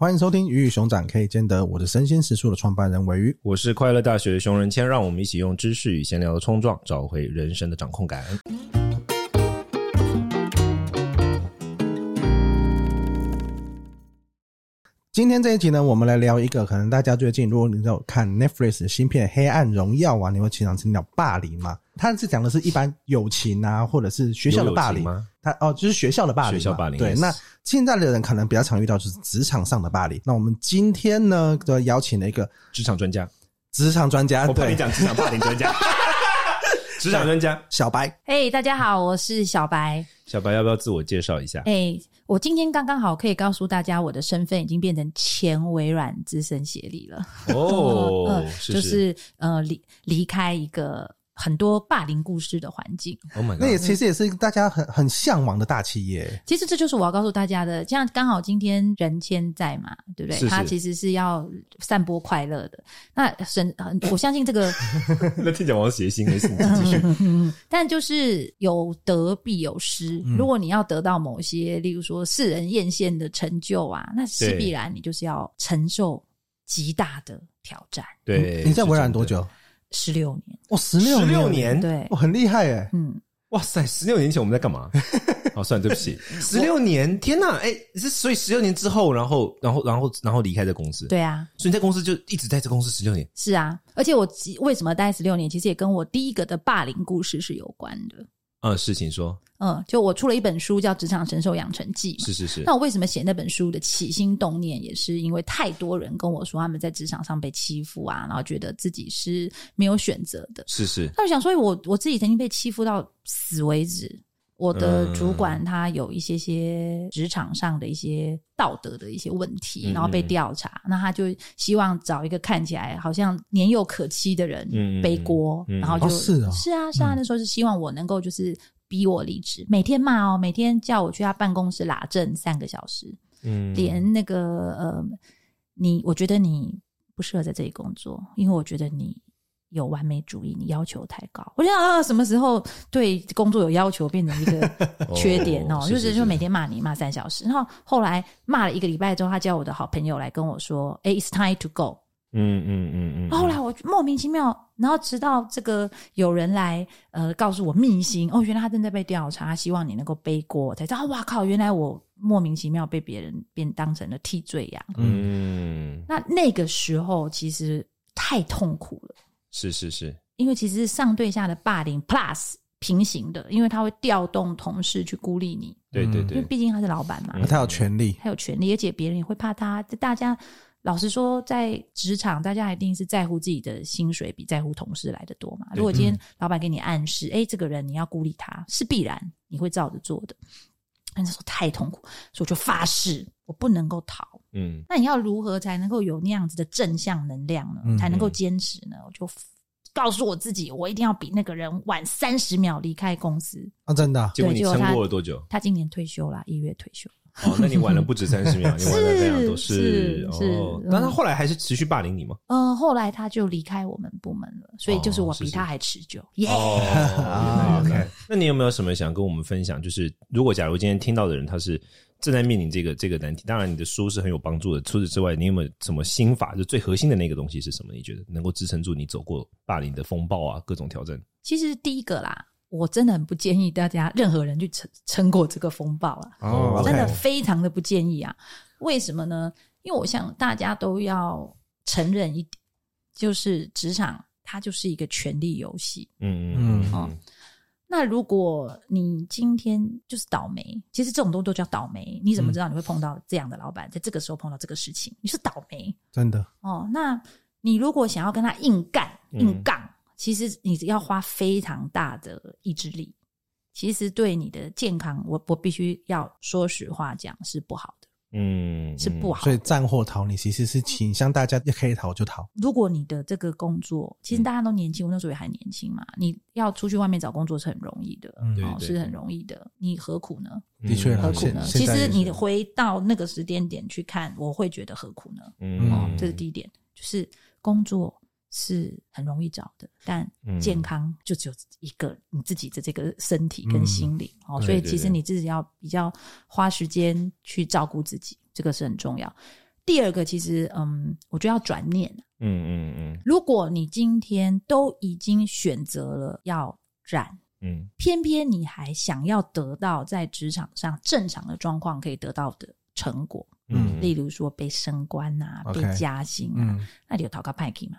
欢迎收听《鱼与熊掌可以兼得》，我的生鲜时书的创办人韦鱼，我是快乐大学的熊仁谦，让我们一起用知识与闲聊的冲撞，找回人生的掌控感。今天这一集呢，我们来聊一个可能大家最近，如果你有看 Netflix 的新片《黑暗荣耀》啊，你会经常听到霸凌嘛？它是讲的是一般友情啊，或者是学校的霸凌吗？他哦，就是学校的霸凌。学校霸凌。对，那现在的人可能比较常遇到就是职场上的霸凌。那我们今天呢，就邀请了一个职场专家，职场专家。我怕你讲职场霸凌专家。职场专家小白，嘿，hey, 大家好，我是小白。小白要不要自我介绍一下？哎，hey, 我今天刚刚好可以告诉大家，我的身份已经变成前微软资深协理了。哦，呃、是是就是呃离离开一个。很多霸凌故事的环境，Oh my God，那也其实也是大家很很向往的大企业。其实这就是我要告诉大家的，像刚好今天人谦在嘛，对不对？是是他其实是要散播快乐的。那神，我相信这个，那听讲我要写信没事，你继续。但就是有得必有失，嗯、如果你要得到某些，例如说世人艳羡的成就啊，那是必然你就是要承受极大的挑战。对，你在微软多久？十六年，哇，十六年，十六年，对，哇，很厉害哎，嗯，哇塞，十六年前我们在干嘛？哦，算了，对不起，十六年，天哪，哎，是所以十六年之后，然后，然后，然后，然后离开这公司，对啊，所以你在公司就一直在这公司十六年，是啊，而且我为什么待十六年，其实也跟我第一个的霸凌故事是有关的。嗯，事情说，嗯，就我出了一本书叫《职场神兽养成记》嘛，是是是。那我为什么写那本书的起心动念，也是因为太多人跟我说他们在职场上被欺负啊，然后觉得自己是没有选择的，是是。那我想说，我我自己曾经被欺负到死为止。我的主管他有一些些职场上的一些道德的一些问题，然后被调查，那他就希望找一个看起来好像年幼可欺的人背锅，然后就是啊。是啊是啊，那时候是希望我能够就是逼我离职，每天骂哦，每天叫我去他办公室拉正三个小时，嗯，连。那个呃，你我觉得你不适合在这里工作，因为我觉得你。有完美主义，你要求太高。我想啊，什么时候对工作有要求变成一个缺点哦？就是就每天骂你骂三小时，然后后来骂了一个礼拜之后，他叫我的好朋友来跟我说：“哎，It's time to go。”嗯嗯嗯嗯。后来我莫名其妙，然后直到这个有人来呃告诉我秘辛哦，原来他正在被调查，希望你能够背锅，才知道哇靠，原来我莫名其妙被别人变当成了替罪羊。嗯，那那个时候其实太痛苦了。是是是，因为其实上对下的霸凌 plus 平行的，因为他会调动同事去孤立你。对对对，因为毕竟他是老板嘛，他有权利，他有权利，而且别人也会怕他。大家老实说，在职场，大家一定是在乎自己的薪水比在乎同事来得多嘛。如果今天老板给你暗示，哎，这个人你要孤立他，是必然你会照着做的。那时候太痛苦，所以我就发誓，我不能够逃。嗯，那你要如何才能够有那样子的正向能量呢？嗯、才能够坚持呢？我就告诉我自己，我一定要比那个人晚三十秒离开公司。啊，真的？结果你撑过了多久？他，他今年退休了，一月退休。哦，那你晚了不止三十 秒，你晚了非常多。是是，那哦，但他后来还是持续霸凌你吗？嗯，后来他就离开我们部门了，所以就是我比他还持久。耶！OK，那你有没有什么想跟我们分享？就是如果假如今天听到的人他是。正在面临这个这个难题，当然你的书是很有帮助的。除此之外，你有没有什么心法？就最核心的那个东西是什么？你觉得能够支撑住你走过霸凌的风暴啊，各种挑战？其实第一个啦，我真的很不建议大家任何人去撑撑过这个风暴啊！哦，oh, 真的非常的不建议啊！为什么呢？因为我想大家都要承认一点，就是职场它就是一个权力游戏。嗯嗯嗯。哦那如果你今天就是倒霉，其实这种东西都叫倒霉。你怎么知道你会碰到这样的老板，嗯、在这个时候碰到这个事情？你是倒霉，真的哦。那你如果想要跟他硬干、硬杠，嗯、其实你要花非常大的意志力。其实对你的健康，我我必须要说实话讲，是不好的。嗯，是不好。所以战或逃，你其实是倾向大家也可以逃就逃。如果你的这个工作，其实大家都年轻，我那时候也还年轻嘛，你要出去外面找工作是很容易的，哦，是很容易的。你何苦呢？的确，何苦呢？其实你回到那个时间点去看，我会觉得何苦呢？嗯，哦，这是第一点，就是工作是很容易找的，但健康就只有一个，你自己的这个身体跟心理哦，所以其实你自己要比较花时间去照顾自己，这个是很重要。第二个，其实嗯，我觉得要转念。嗯嗯嗯。如果你今天都已经选择了要染，嗯，偏偏你还想要得到在职场上正常的状况可以得到的成果，嗯，例如说被升官啊，被加薪啊，那你有讨个派系吗？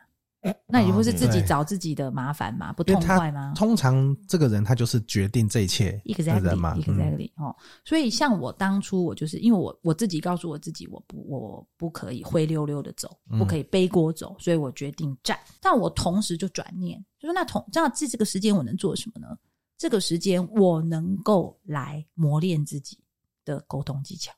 那你不是自己找自己的麻烦吗？不痛快吗？通常这个人他就是决定这一切的人嘛，exactly，exactly 哦。所以像我当初，我就是因为我我自己告诉我自己，我不我不可以灰溜溜的走，不可以背锅走，所以我决定站。但我同时就转念，就说那同这样这这个时间我能做什么呢？这个时间我能够来磨练自己的沟通技巧。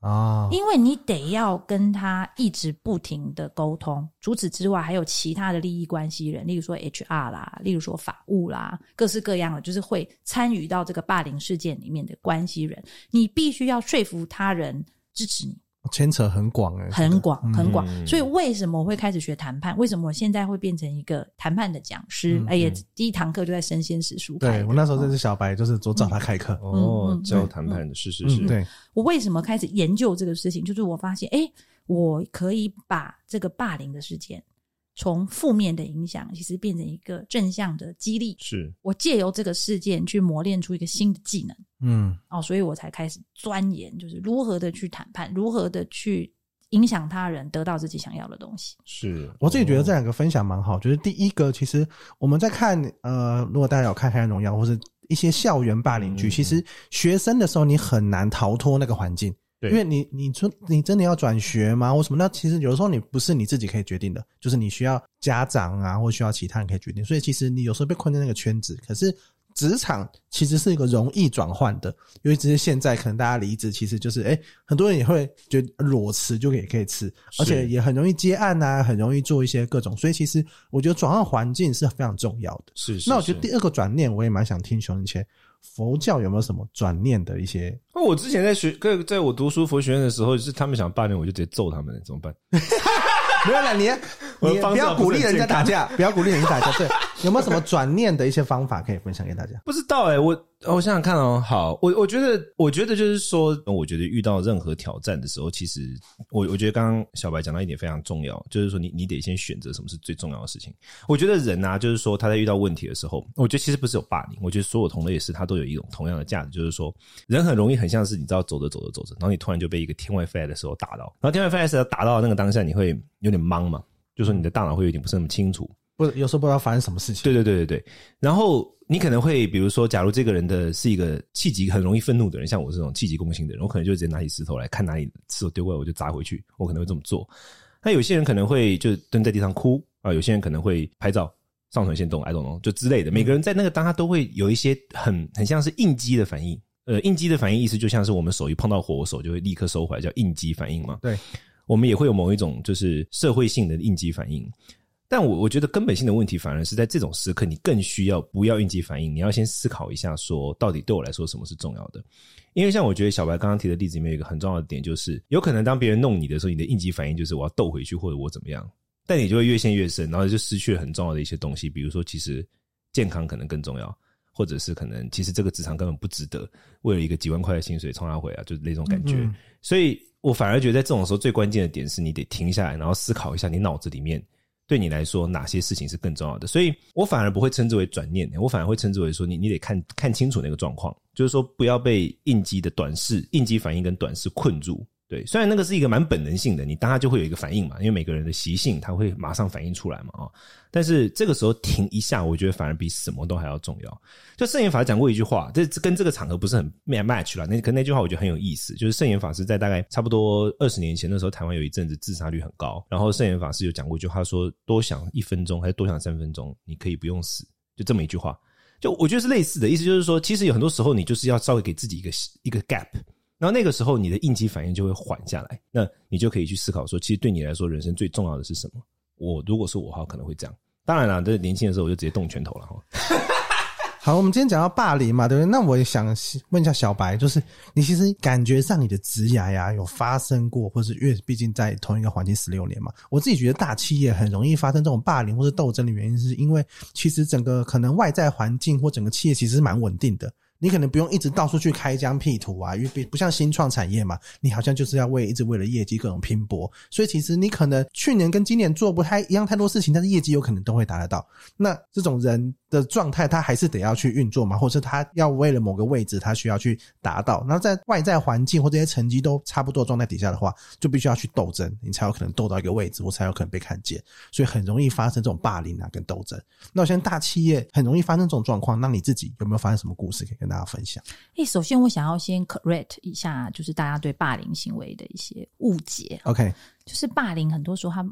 啊，因为你得要跟他一直不停的沟通，除此之外还有其他的利益关系人，例如说 HR 啦，例如说法务啦，各式各样的，就是会参与到这个霸凌事件里面的关系人，你必须要说服他人支持你。牵扯很广哎，很广很广，所以为什么我会开始学谈判？为什么我现在会变成一个谈判的讲师？哎呀，第一堂课就在生鲜时书。对，我那时候就是小白，就是我找他开课哦，教谈判的，是是是。对，我为什么开始研究这个事情？就是我发现，哎，我可以把这个霸凌的事件。从负面的影响，其实变成一个正向的激励。是我借由这个事件去磨练出一个新的技能。嗯，哦，所以我才开始钻研，就是如何的去谈判，如何的去影响他人，得到自己想要的东西。是我自己觉得这两个分享蛮好。就是第一个，其实我们在看，呃，如果大家有看《黑暗荣耀》或是一些校园霸凌剧，嗯、其实学生的时候你很难逃脱那个环境。对因为你，你说你真的要转学吗？或什么？那其实有的时候你不是你自己可以决定的，就是你需要家长啊，或需要其他人可以决定。所以其实你有时候被困在那个圈子。可是职场其实是一个容易转换的，因为只是现在可能大家离职，其实就是哎、欸，很多人也会觉得裸辞就可以可以辞，而且也很容易接案啊，很容易做一些各种。所以其实我觉得转换环境是非常重要的。是，是，是。那我觉得第二个转念，我也蛮想听熊仁谦。佛教有没有什么转念的一些？那我之前在学，在在我读书佛学院的时候，就是他们想霸凌我，就直接揍他们，怎么办？没有啦，你 你不要鼓励人家打架，不要鼓励人家打架。对，有没有什么转念的一些方法可以分享给大家？不知道哎、欸，我。我想想看哦，好，我我觉得，我觉得就是说，我觉得遇到任何挑战的时候，其实我我觉得刚刚小白讲到一点非常重要，就是说你你得先选择什么是最重要的事情。我觉得人啊，就是说他在遇到问题的时候，我觉得其实不是有霸凌，我觉得所有同类也是，他都有一种同样的价值，就是说人很容易很像是你知道走着走着走着，然后你突然就被一个天外飞来的时候打到，然后天外飞来的时候打到那个当下，你会有点懵嘛，就是说你的大脑会有点不是那么清楚。不，有时候不知道发生什么事情。对对对对对，然后你可能会，比如说，假如这个人的是一个气急很容易愤怒的人，像我这种气急攻心的人，我可能就直接拿起石头来看哪里石头丢过来，我就砸回去。我可能会这么做。那有些人可能会就蹲在地上哭啊，有些人可能会拍照上传先动，I don't know，就之类的。每个人在那个当下都会有一些很很像是应激的反应。呃，应激的反应意思就像是我们手一碰到火，我手就会立刻收回来，叫应激反应嘛。对，我们也会有某一种就是社会性的应激反应。但我我觉得根本性的问题，反而是在这种时刻，你更需要不要应激反应，你要先思考一下，说到底对我来说什么是重要的。因为像我觉得小白刚刚提的例子里面有一个很重要的点，就是有可能当别人弄你的时候，你的应激反应就是我要斗回去或者我怎么样，但你就会越陷越深，然后就失去了很重要的一些东西，比如说其实健康可能更重要，或者是可能其实这个职场根本不值得为了一个几万块的薪水冲他回啊，就是那种感觉。嗯嗯，所以我反而觉得在这种时候最关键的点是你得停下来，然后思考一下你脑子里面。对你来说，哪些事情是更重要的？所以我反而不会称之为转念，我反而会称之为说，你你得看看清楚那个状况，就是说不要被应激的短视、应激反应跟短视困住。对，虽然那个是一个蛮本能性的，你当下就会有一个反应嘛，因为每个人的习性，他会马上反应出来嘛，啊，但是这个时候停一下，我觉得反而比什么都还要重要。就圣严法师讲过一句话，这跟这个场合不是很 match 了，那可那句话我觉得很有意思，就是圣严法师在大概差不多二十年前的时候，台湾有一阵子自杀率很高，然后圣严法师有讲过一句话说，多想一分钟还是多想三分钟，你可以不用死，就这么一句话，就我觉得是类似的意思，就是说，其实有很多时候你就是要稍微给自己一个一个 gap。然后那个时候，你的应激反应就会缓下来，那你就可以去思考说，其实对你来说，人生最重要的是什么？我如果是我的话，可能会这样。当然了，这年轻的时候我就直接动拳头了哈。好，我们今天讲到霸凌嘛，对不对？那我也想问一下小白，就是你其实感觉上你的职涯呀，有发生过，或是因为毕竟在同一个环境十六年嘛，我自己觉得大企业很容易发生这种霸凌或是斗争的原因，是因为其实整个可能外在环境或整个企业其实是蛮稳定的。你可能不用一直到处去开疆辟土啊，因为不像新创产业嘛，你好像就是要为一直为了业绩各种拼搏，所以其实你可能去年跟今年做不太一样太多事情，但是业绩有可能都会达得到。那这种人的状态，他还是得要去运作嘛，或者是他要为了某个位置，他需要去达到。然后在外在环境或这些成绩都差不多状态底下的话，就必须要去斗争，你才有可能斗到一个位置，我才有可能被看见。所以很容易发生这种霸凌啊，跟斗争。那我现在大企业很容易发生这种状况，那你自己有没有发生什么故事可以跟大家分享。诶，首先我想要先 correct 一下，就是大家对霸凌行为的一些误解。OK，就是霸凌很多时候他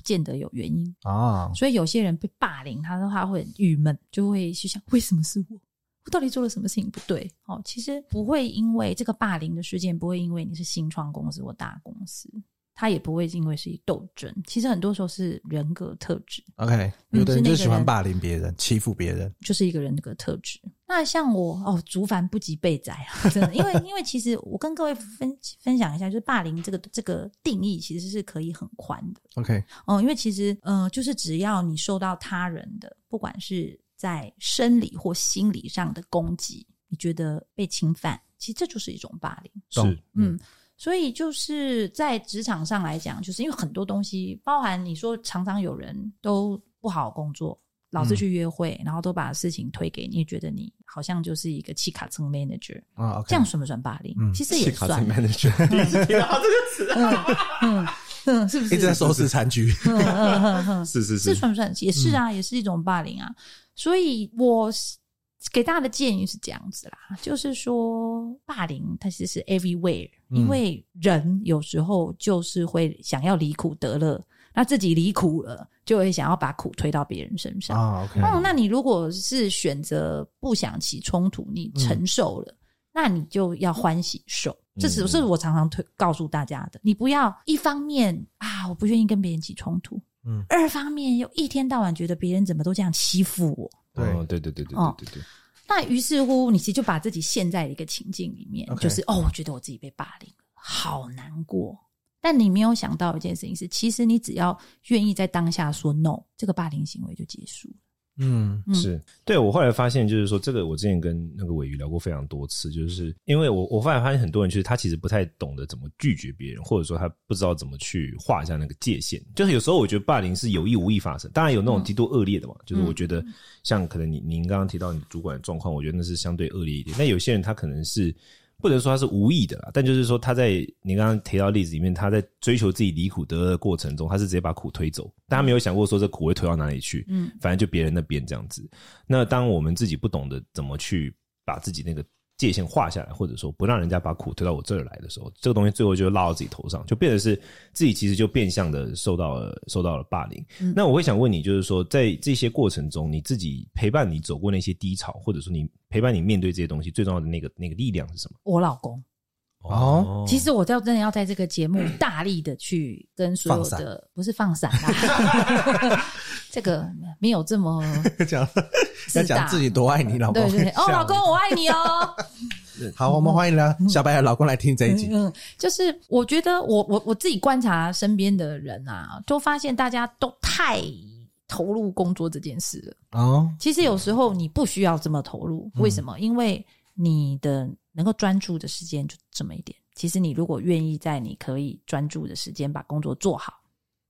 不见得有原因啊，oh. 所以有些人被霸凌，他的话会很郁闷，就会去想为什么是我，我到底做了什么事情不对？哦，其实不会因为这个霸凌的事件，不会因为你是新创公司或大公司。他也不会因为是一斗争，其实很多时候是人格特质。OK，有的人就喜欢霸凌别人、欺负别人，就是一个人格特质。那像我哦，竹凡不及被宰啊，真的，因为 因为其实我跟各位分分享一下，就是霸凌这个这个定义其实是可以很宽的。OK，哦，因为其实嗯、呃，就是只要你受到他人的，不管是在生理或心理上的攻击，你觉得被侵犯，其实这就是一种霸凌。是，嗯。嗯所以就是在职场上来讲，就是因为很多东西，包含你说常常有人都不好好工作，老是去约会，嗯、然后都把事情推给你，也觉得你好像就是一个气卡层 manager 啊，okay, 这样算不算霸凌？嗯、其实也算。manager，第一次听到这个词，嗯嗯，是不是？一直在收拾残局，嗯嗯嗯，是是是，这算不算？也是啊，也是一种霸凌啊。所以我。给大家的建议是这样子啦，就是说霸凌它其实是 everywhere，因为人有时候就是会想要离苦得乐，那自己离苦了，就会想要把苦推到别人身上啊。OK，哦，那你如果是选择不想起冲突，你承受了，那你就要欢喜受。这是是我常常推告诉大家的，你不要一方面啊，我不愿意跟别人起冲突，嗯，二方面又一天到晚觉得别人怎么都这样欺负我。对，对对对对对对对。那于是乎，你其实就把自己陷在一个情境里面，Okay. 就是哦，我觉得我自己被霸凌了，好难过。但你没有想到一件事情是，其实你只要愿意在当下说 no，这个霸凌行为就结束了。嗯，是对，我后来发现，就是说这个我之前跟那个尾鱼聊过非常多次，就是因为我我后来发现很多人其实他其实不太懂得怎么拒绝别人，或者说他不知道怎么去画一下那个界限。就是有时候我觉得霸凌是有意无意发生，当然有那种极度恶劣的嘛，嗯、就是我觉得像可能你您刚刚提到你主管的状况，我觉得那是相对恶劣一点。但有些人他可能是。不能说他是无意的啦，但就是说他在你刚刚提到例子里面，他在追求自己离苦得乐的过程中，他是直接把苦推走，但他没有想过说这苦会推到哪里去，嗯，反正就别人那边这样子。那当我们自己不懂得怎么去把自己那个。界限画下来，或者说不让人家把苦推到我这儿来的时候，这个东西最后就落到自己头上，就变得是自己其实就变相的受到了受到了霸凌。嗯、那我会想问你，就是说在这些过程中，你自己陪伴你走过那些低潮，或者说你陪伴你面对这些东西，最重要的那个那个力量是什么？我老公。哦，其实我要真的要在这个节目 大力的去跟所有的，不是放闪啦，这个没有这么 讲，要讲自己多爱你老公，对对对，哦，老公我爱你哦。好，我们欢迎了小白的老公来听这一集。嗯，就是我觉得我我我自己观察身边的人啊，都发现大家都太投入工作这件事了。哦，其实有时候你不需要这么投入，为什么？因为你的。能够专注的时间就这么一点。其实你如果愿意在你可以专注的时间把工作做好，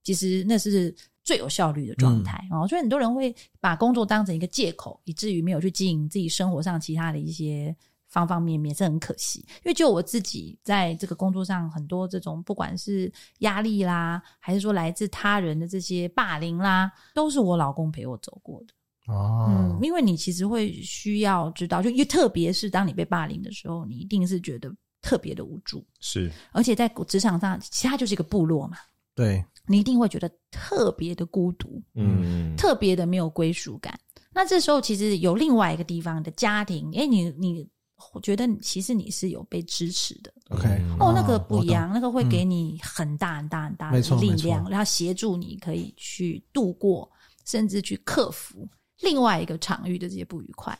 其实那是最有效率的状态哦。所以很多人会把工作当成一个借口，以至于没有去经营自己生活上其他的一些方方面面，是很可惜。因为就我自己在这个工作上，很多这种不管是压力啦，还是说来自他人的这些霸凌啦，都是我老公陪我走过的。哦，嗯，因为你其实会需要知道，就因特别是当你被霸凌的时候，你一定是觉得特别的无助，是，而且在职场上，其他就是一个部落嘛，对，你一定会觉得特别的孤独，嗯，特别的没有归属感。那这时候其实有另外一个地方的家庭，诶，你你我觉得其实你是有被支持的，OK，哦，那个不一样，那个会给你很大很大很大的力量，然后协助你可以去度过，甚至去克服。另外一个场域的这些不愉快，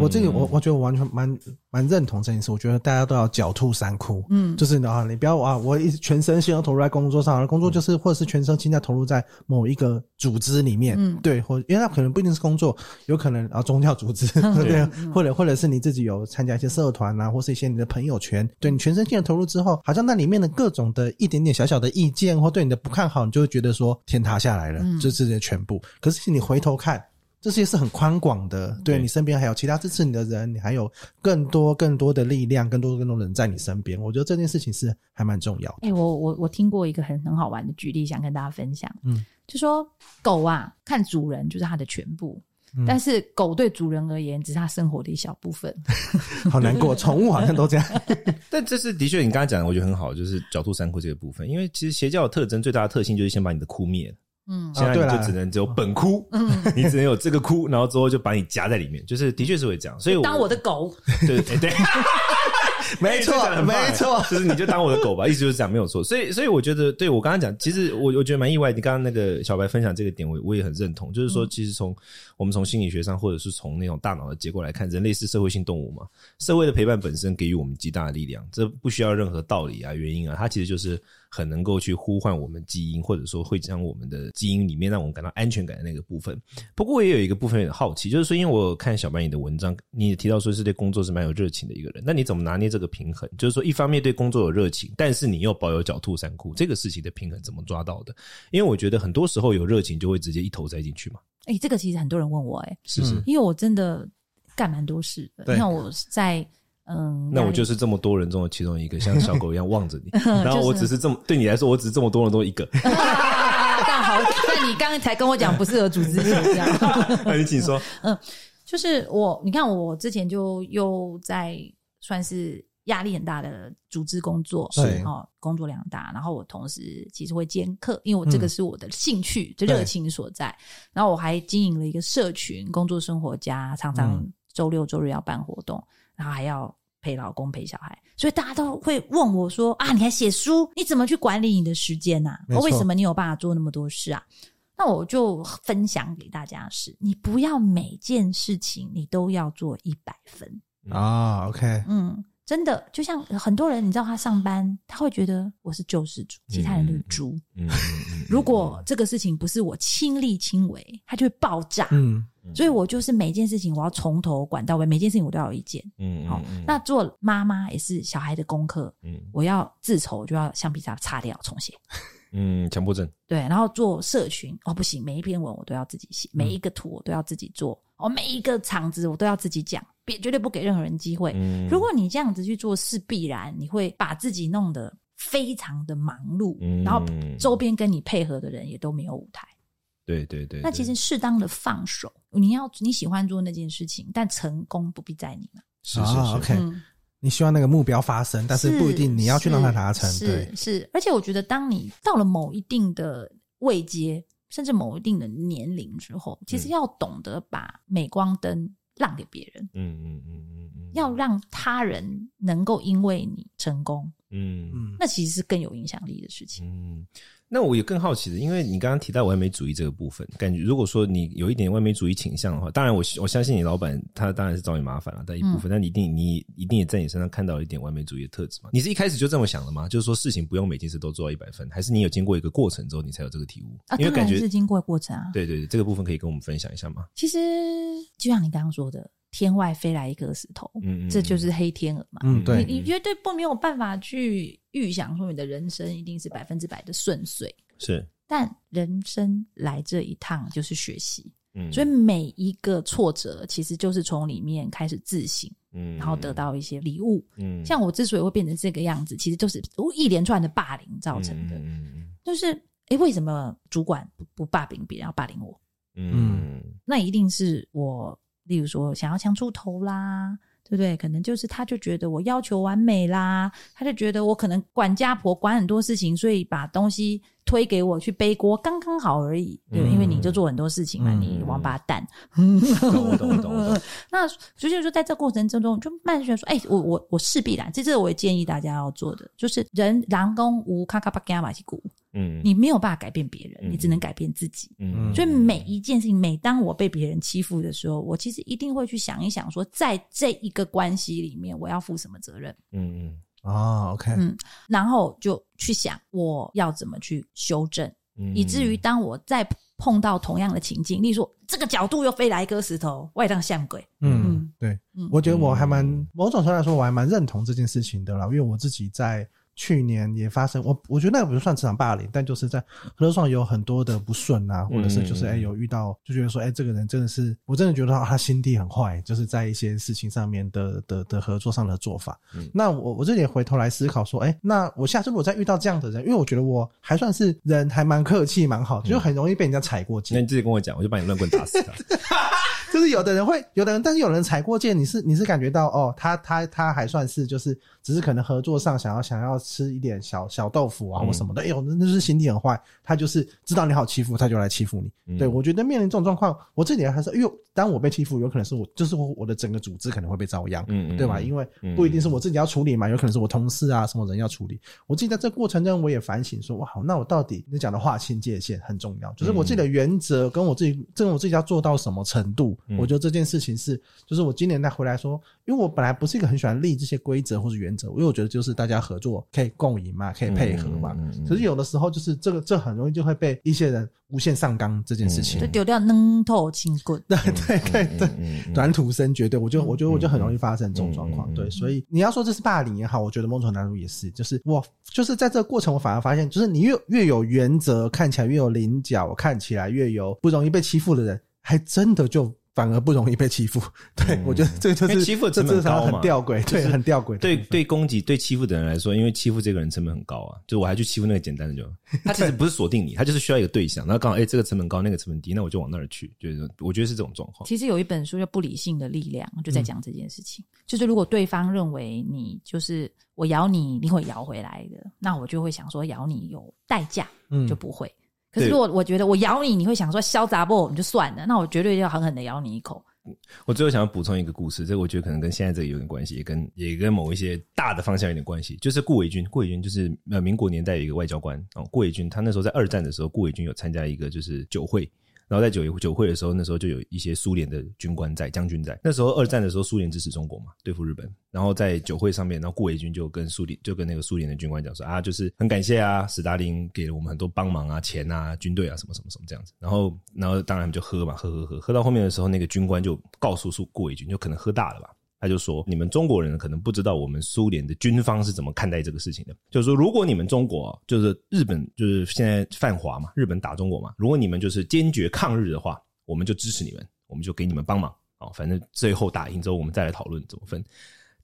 我这里我我觉得我完全蛮蛮认同这件事。我觉得大家都要狡兔三窟，嗯，就是啊，你不要啊，我一直全身心都投入在工作上，而工作就是或者是全身心在投入在某一个组织里面，嗯，对，或因为它可能不一定是工作，有可能啊宗教组织，嗯、对，或者或者是你自己有参加一些社团啊，或是一些你的朋友圈，对你全身心的投入之后，好像那里面的各种的一点点小小的意见或对你的不看好，你就会觉得说天塌下来了，这是这全部。可是你回头看。这些是很宽广的，对，你身边还有其他支持你的人，你还有更多更多的力量，更多更多人在你身边。我觉得这件事情是还蛮重要的。哎、欸，我我我听过一个很很好玩的举例，想跟大家分享。嗯，就说狗啊，看主人就是它的全部，嗯、但是狗对主人而言只是它生活的一小部分。好难过，宠物好像都这样。但这是的确，你刚才讲的，我觉得很好，就是狡兔三窟这个部分。因为其实邪教的特征最大的特性就是先把你的窟灭了。嗯，现在你就只能只有本窟，嗯，你只能有这个窟，然后之后就把你夹在里面，就是的确是会这样，所以我当我的狗，对 对对。没错，没错，就是你就当我的狗吧，意思就是这样，没有错。所以，所以我觉得，对我刚刚讲，其实我我觉得蛮意外。你刚刚那个小白分享这个点，我我也很认同。就是说，其实从我们从心理学上，或者是从那种大脑的结构来看，人类是社会性动物嘛，社会的陪伴本身给予我们极大的力量，这不需要任何道理啊、原因啊，它其实就是很能够去呼唤我们基因，或者说会将我们的基因里面让我们感到安全感的那个部分。不过，我也有一个部分有点好奇，就是说，因为我看小白你的文章，你也提到说是对工作是蛮有热情的一个人，那你怎么拿捏这个平衡？就是说，一方面对工作有热情，但是你又保有狡兔三窟，这个事情的平衡怎么抓到的？因为我觉得很多时候有热情就会直接一头栽进去嘛。哎、欸，这个其实很多人问我、欸，哎，是是，因为我真的干蛮多事的。你看我在嗯，那我就是这么多人中的其中一个，像小狗一样望着你，然后我只是这么对你来说，我只是这么多人中一个。但好，那你刚才跟我讲不适合组织这样，那你请说。嗯，就是我，你看我之前就又在算是。压力很大的组织工作，是哦，工作量大。然后我同时其实会兼课，因为我这个是我的兴趣，这、嗯、热情所在。然后我还经营了一个社群，工作生活家，常常周六周日要办活动，然后还要陪老公陪小孩，所以大家都会问我说：“啊，你还写书，你怎么去管理你的时间呢、啊？为什么你有办法做那么多事啊？”那我就分享给大家是：你不要每件事情你都要做一百分啊。OK，嗯。真的，就像很多人，你知道他上班，他会觉得我是救世主，其他人都是猪。嗯，如果这个事情不是我亲力亲为，他就会爆炸。嗯，所以我就是每件事情我要从头管到尾，每件事情我都要有意见。嗯，好，那做妈妈也是小孩的功课。嗯，我要自筹就要橡皮擦擦掉重写。嗯，强迫症。对，然后做社群哦，不行，每一篇文我都要自己写，每一个图我都要自己做，哦，每一个场子我都要自己讲。别绝对不给任何人机会。嗯，如果你这样子去做，是必然你会把自己弄得非常的忙碌，嗯，然后周边跟你配合的人也都没有舞台。对对对，那其实适当的放手，你要你喜欢做那件事情，但成功不必在你嘛。是是是。哦，OK，嗯，你希望那个目标发生，但是不一定你要去让它达成。对，是。而且我觉得，当你到了某一定的位阶，甚至某一定的年龄之后，其实要懂得把镁光灯。让给别人，嗯嗯嗯嗯嗯，要让他人能够因为你成功，嗯嗯，那其实是更有影响力的事情，嗯。那我也更好奇的，因为你刚刚提到完美主义这个部分，感觉如果说你有一点完美主义倾向的话，当然我我相信你老板他当然是找你麻烦了，但一部分，嗯、但你一定你一定也在你身上看到一点完美主义的特质嘛？你是一开始就这么想的吗？就是说事情不用每件事都做到一百分，还是你有经过一个过程之后你才有这个体悟？啊，因为感觉是经过过程啊。对对对，这个部分可以跟我们分享一下吗？其实就像你刚刚说的。天外飞来一颗石头，嗯，嗯，这就是黑天鹅嘛。嗯，对，你绝对不没有办法去预想说你的人生一定是百分之百的顺遂，是。但人生来这一趟就是学习，嗯，所以每一个挫折其实就是从里面开始自省，嗯，然后得到一些礼物，嗯。像我之所以会变成这个样子，其实就是一连串的霸凌造成的，嗯，就是哎，为什么主管不不霸凌别人，要霸凌我？嗯，那一定是我。例如说，想要强出头啦，对不对？可能就是他就觉得我要求完美啦，他就觉得我可能管家婆管很多事情，所以把东西推给我去背锅，刚刚好而已。对，嗯、因为你就做很多事情嘛，嗯、你王八蛋。懂懂 懂。那所以就说，在这过程之中，就慢慢说，哎、欸，我我我势必然，这是我也建议大家要做的，就是人狼工无卡卡巴加马西古。嗯，你没有办法改变别人，嗯、你只能改变自己。嗯，所以每一件事情，每当我被别人欺负的时候，我其实一定会去想一想，说在这一个关系里面，我要负什么责任？嗯嗯，哦，OK，嗯，然后就去想我要怎么去修正，嗯、以至于当我再碰到同样的情境，例如说这个角度又飞来一颗石头，外当像鬼。嗯，嗯对，嗯、我觉得我还蛮某种程度来说，我还蛮认同这件事情的啦，因为我自己在。去年也发生，我我觉得那个不算职场霸凌，但就是在合作上有很多的不顺啊，或者是就是哎、欸、有遇到，就觉得说哎、欸、这个人真的是，我真的觉得他心地很坏，就是在一些事情上面的的的合作上的做法。嗯、那我我这里回头来思考说，哎、欸，那我下次如果再遇到这样的人，因为我觉得我还算是人还蛮客气蛮好，就很容易被人家踩过界。那你自己跟我讲，我就把你乱棍打死他。就是有的人会，有的人，但是有人踩过界，你是你是感觉到哦，他他他还算是就是。只是可能合作上想要想要吃一点小小豆腐啊或什么的，哎呦，那那是心地很坏，他就是知道你好欺负，他就来欺负你。嗯、对，我觉得面临这种状况，我这里还是，哎呦，当我被欺负，有可能是我，就是我我的整个组织可能会被遭殃，嗯嗯，对吧？因为不一定是我自己要处理嘛，有可能是我同事啊什么人要处理。我自己在这过程中，我也反省说，哇，好，那我到底你讲的划清界限很重要，就是我自己的原则跟我自己，这个我自己要做到什么程度？我觉得这件事情是，就是我今年再回来说，因为我本来不是一个很喜欢立这些规则或者原则，因为我觉得就是。大家合作可以共赢嘛，可以配合嘛。可、嗯嗯嗯、是有的时候就是这个，这很容易就会被一些人无限上纲这件事情，就丢掉能透清棍。对对对对，短土生绝对，我就我觉得我就很容易发生这种状况。对，所以你要说这是霸凌也好，我觉得某种程度也是，就是我就是在这个过程，我反而发现，就是你越越有原则，看起来越有棱角，看起来越有不容易被欺负的人，还真的就。反而不容易被欺负，对、嗯、我觉得这个就是欺负成本高嘛，很吊诡，对，很吊诡。对对，攻击对欺负的人来说，因为欺负这个人成本很高啊，就我还去欺负那个简单的就，他其实不是锁定你，他就是需要一个对象，然后刚好哎、欸，这个成本高，那个成本低，那我就往那儿去，就是我觉得是这种状况。其实有一本书叫《不理性的力量》，就在讲这件事情，嗯、就是如果对方认为你就是我咬你，你会咬回来的，那我就会想说咬你有代价，嗯，就不会。嗯、可是如果我觉得我咬你，你会想说消杂不，你就算了，那我绝对要狠狠的咬你一口。我最后想要补充一个故事，这个我觉得可能跟现在这个有点关系，也跟也跟某一些大的方向有点关系。就是顾维钧，顾维钧就是呃民国年代的一个外交官哦，顾维钧他那时候在二战的时候，顾维钧有参加一个就是酒会。然后在酒酒会的时候，那时候就有一些苏联的军官在将军在。那时候二战的时候，苏联支持中国嘛，对付日本。然后在酒会上面，然后顾维钧就跟苏联就跟那个苏联的军官讲说啊，就是很感谢啊，史达林给了我们很多帮忙啊，钱啊，军队啊，什么什么什么这样子。然后然后当然就喝嘛，喝喝喝，喝到后面的时候，那个军官就告诉苏顾维钧，就可能喝大了吧。他就说：“你们中国人可能不知道我们苏联的军方是怎么看待这个事情的。就是说，如果你们中国就是日本，就是现在犯华嘛，日本打中国嘛，如果你们就是坚决抗日的话，我们就支持你们，我们就给你们帮忙。哦，反正最后打赢之后，我们再来讨论怎么分。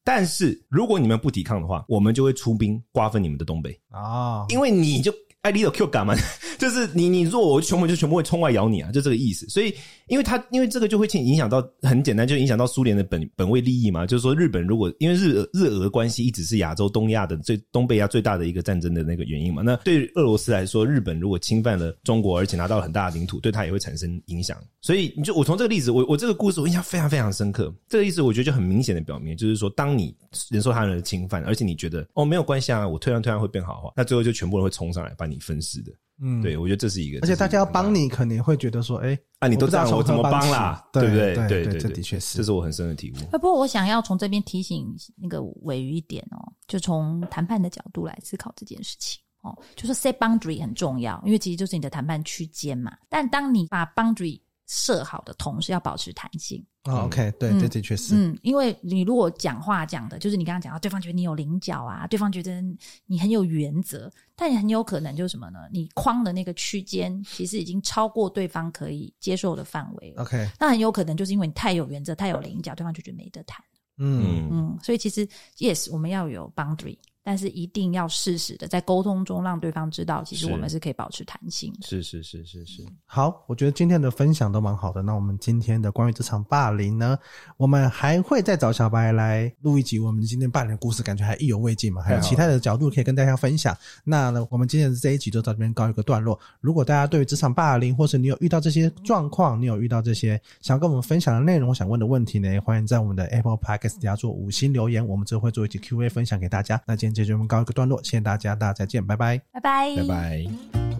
但是如果你们不抵抗的话，我们就会出兵瓜分你们的东北啊，因为你就。”哎，你有 Q 感吗？就是你，你弱，我全部就全部会冲外咬你啊，就这个意思。所以，因为他，因为这个就会影响到很简单，就影响到苏联的本本位利益嘛。就是说，日本如果因为日日俄关系一直是亚洲东亚的最东北亚最大的一个战争的那个原因嘛。那对俄罗斯来说，日本如果侵犯了中国，而且拿到了很大的领土，对他也会产生影响。所以，你就我从这个例子，我我这个故事我印象非常非常深刻。这个意思我觉得就很明显的表明，就是说，当你忍受他人的侵犯，而且你觉得哦没有关系啊，我退让退让会变好的话，那最后就全部人会冲上来把你分尸的。嗯，对，我觉得这是一个，而且大家要帮你，可能会觉得说，哎，啊，你都知道我怎么帮啦，对不对？对对对，这的确是，这是我很深的体悟。不过，我想要从这边提醒那个尾鱼一点哦，就从谈判的角度来思考这件事情哦，就是 set boundary 很重要，因为其实就是你的谈判区间嘛。但当你把 boundary 设好的同时，要保持弹性。哦，OK，对，这的确是。嗯，因为你如果讲话讲的，就是你刚刚讲到，对方觉得你有棱角啊，对方觉得你很有原则，但也很有可能就是什么呢？你框的那个区间其实已经超过对方可以接受的范围。OK，那很有可能就是因为你太有原则、太有棱角，对方就觉得没得谈。嗯嗯，所以其实 Yes，我们要有 boundary。但是一定要适时的在沟通中让对方知道，其实我们是可以保持弹性的。是是是是是。好，我觉得今天的分享都蛮好的。那我们今天的关于这场霸凌呢，我们还会再找小白来录一集。我们今天霸凌的故事感觉还意犹未尽嘛，还有其他的角度可以跟大家分享。那呢，我们今天的这一集就到这边告一个段落。如果大家对于职场霸凌，或是你有遇到这些状况，你有遇到这些想要跟我们分享的内容，想问的问题呢，欢迎在我们的 Apple Podcast 底下做五星留言，我们之后会做一集 Q&A 分享给大家。那今天这节目告一个段落，谢谢大家，大家再见，拜拜，拜拜，拜拜。